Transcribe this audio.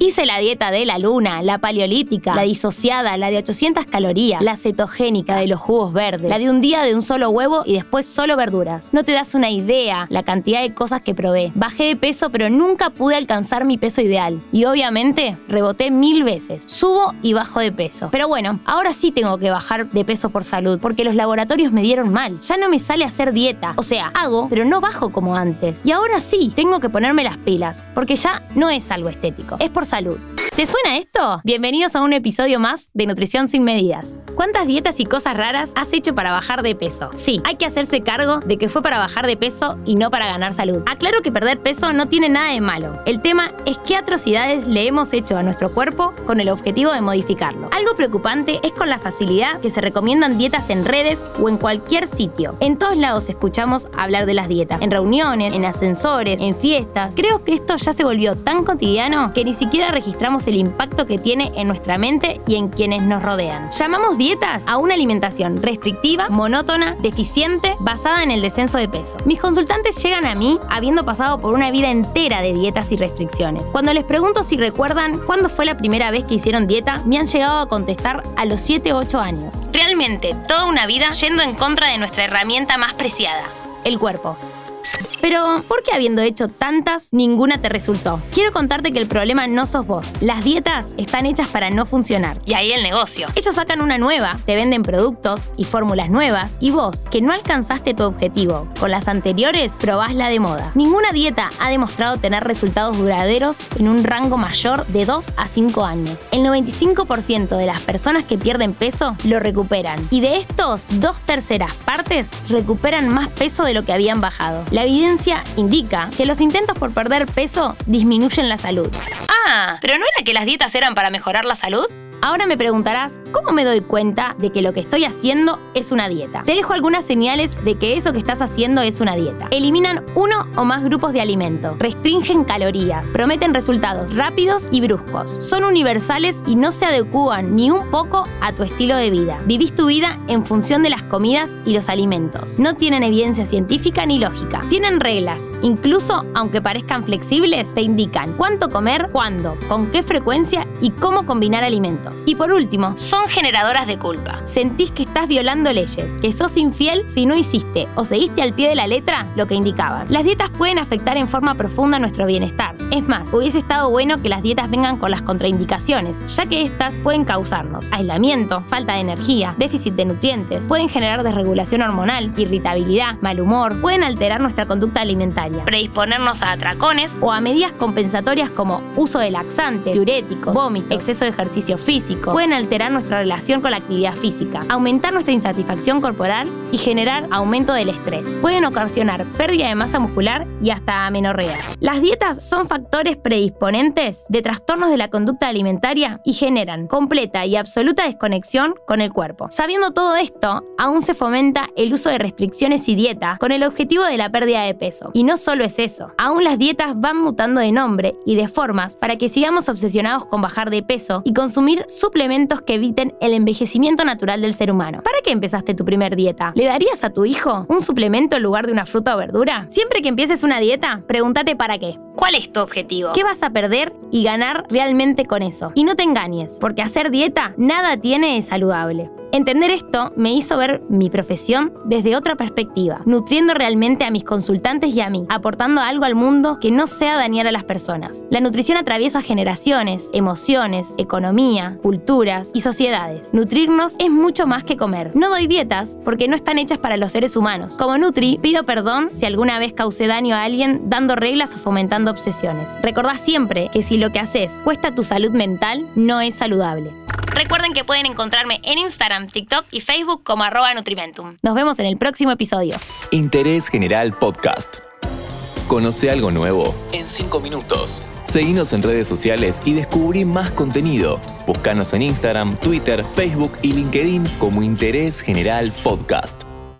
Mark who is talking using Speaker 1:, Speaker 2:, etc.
Speaker 1: Hice la dieta de la luna, la paleolítica, la disociada, la de 800 calorías, la cetogénica de los jugos verdes, la de un día de un solo huevo y después solo verduras. No te das una idea la cantidad de cosas que probé. Bajé de peso pero nunca pude alcanzar mi peso ideal. Y obviamente reboté mil veces. Subo y bajo de peso. Pero bueno, ahora sí tengo que bajar de peso por salud porque los laboratorios me dieron mal. Ya no me sale hacer dieta. O sea, hago, pero no bajo como antes. Y ahora sí, tengo que ponerme las pilas porque ya no es algo estético. Es por salud. ¿Te suena esto? Bienvenidos a un episodio más de Nutrición sin medidas. ¿Cuántas dietas y cosas raras has hecho para bajar de peso? Sí, hay que hacerse cargo de que fue para bajar de peso y no para ganar salud. Aclaro que perder peso no tiene nada de malo. El tema es qué atrocidades le hemos hecho a nuestro cuerpo con el objetivo de modificarlo. Algo preocupante es con la facilidad que se recomiendan dietas en redes o en cualquier sitio. En todos lados escuchamos hablar de las dietas, en reuniones, en ascensores, en fiestas. Creo que esto ya se volvió tan cotidiano que ni siquiera registramos el impacto que tiene en nuestra mente y en quienes nos rodean. Llamamos a una alimentación restrictiva, monótona, deficiente, basada en el descenso de peso. Mis consultantes llegan a mí habiendo pasado por una vida entera de dietas y restricciones. Cuando les pregunto si recuerdan cuándo fue la primera vez que hicieron dieta, me han llegado a contestar a los 7 o 8 años. Realmente, toda una vida yendo en contra de nuestra herramienta más preciada, el cuerpo. Pero, ¿por qué habiendo hecho tantas, ninguna te resultó? Quiero contarte que el problema no sos vos. Las dietas están hechas para no funcionar. Y ahí el negocio. Ellos sacan una nueva, te venden productos y fórmulas nuevas, y vos, que no alcanzaste tu objetivo con las anteriores, probás la de moda. Ninguna dieta ha demostrado tener resultados duraderos en un rango mayor de 2 a 5 años. El 95% de las personas que pierden peso lo recuperan. Y de estos, dos terceras partes recuperan más peso de lo que habían bajado. La evidencia indica que los intentos por perder peso disminuyen la salud. Ah, pero ¿no era que las dietas eran para mejorar la salud? Ahora me preguntarás, ¿cómo me doy cuenta de que lo que estoy haciendo es una dieta? Te dejo algunas señales de que eso que estás haciendo es una dieta. Eliminan uno o más grupos de alimento, restringen calorías, prometen resultados rápidos y bruscos, son universales y no se adecúan ni un poco a tu estilo de vida. Vivís tu vida en función de las comidas y los alimentos. No tienen evidencia científica ni lógica. Tienen reglas, incluso aunque parezcan flexibles, te indican cuánto comer, cuándo, con qué frecuencia y cómo combinar alimentos. Y por último, son generadoras de culpa. Sentís que estás violando leyes, que sos infiel si no hiciste o seguiste al pie de la letra lo que indicaban. Las dietas pueden afectar en forma profunda nuestro bienestar. Es más, hubiese estado bueno que las dietas vengan con las contraindicaciones, ya que estas pueden causarnos aislamiento, falta de energía, déficit de nutrientes, pueden generar desregulación hormonal, irritabilidad, mal humor, pueden alterar nuestra conducta alimentaria, predisponernos a atracones o a medidas compensatorias como uso de laxantes, diuréticos, vómito, exceso de ejercicio físico, pueden alterar nuestra relación con la actividad física, aumentar nuestra insatisfacción corporal y generar aumento del estrés. Pueden ocasionar pérdida de masa muscular y hasta amenorrea. Las dietas son factores predisponentes de trastornos de la conducta alimentaria y generan completa y absoluta desconexión con el cuerpo. Sabiendo todo esto, aún se fomenta el uso de restricciones y dieta con el objetivo de la pérdida de peso. Y no solo es eso, aún las dietas van mutando de nombre y de formas para que sigamos obsesionados con bajar de peso y consumir suplementos que eviten el envejecimiento natural del ser humano. ¿Para qué empezaste tu primer dieta? ¿Le darías a tu hijo un suplemento en lugar de una fruta o verdura? Siempre que empieces una dieta, pregúntate para qué. ¿Cuál es tu objetivo? ¿Qué vas a perder y ganar realmente con eso? Y no te engañes, porque hacer dieta nada tiene de saludable. Entender esto me hizo ver mi profesión desde otra perspectiva, nutriendo realmente a mis consultantes y a mí, aportando algo al mundo que no sea dañar a las personas. La nutrición atraviesa generaciones, emociones, economía, culturas y sociedades. Nutrirnos es mucho más que comer. No doy dietas porque no están hechas para los seres humanos. Como Nutri, pido perdón si alguna vez causé daño a alguien dando reglas o fomentando obsesiones. Recordá siempre que si lo que haces cuesta tu salud mental, no es saludable. Recuerden que pueden encontrarme en Instagram, TikTok y Facebook como arroba Nutrimentum. Nos vemos en el próximo episodio.
Speaker 2: Interés General Podcast. Conoce algo nuevo en 5 minutos. Seguinos en redes sociales y descubrí más contenido. Búscanos en Instagram, Twitter, Facebook y LinkedIn como Interés General Podcast.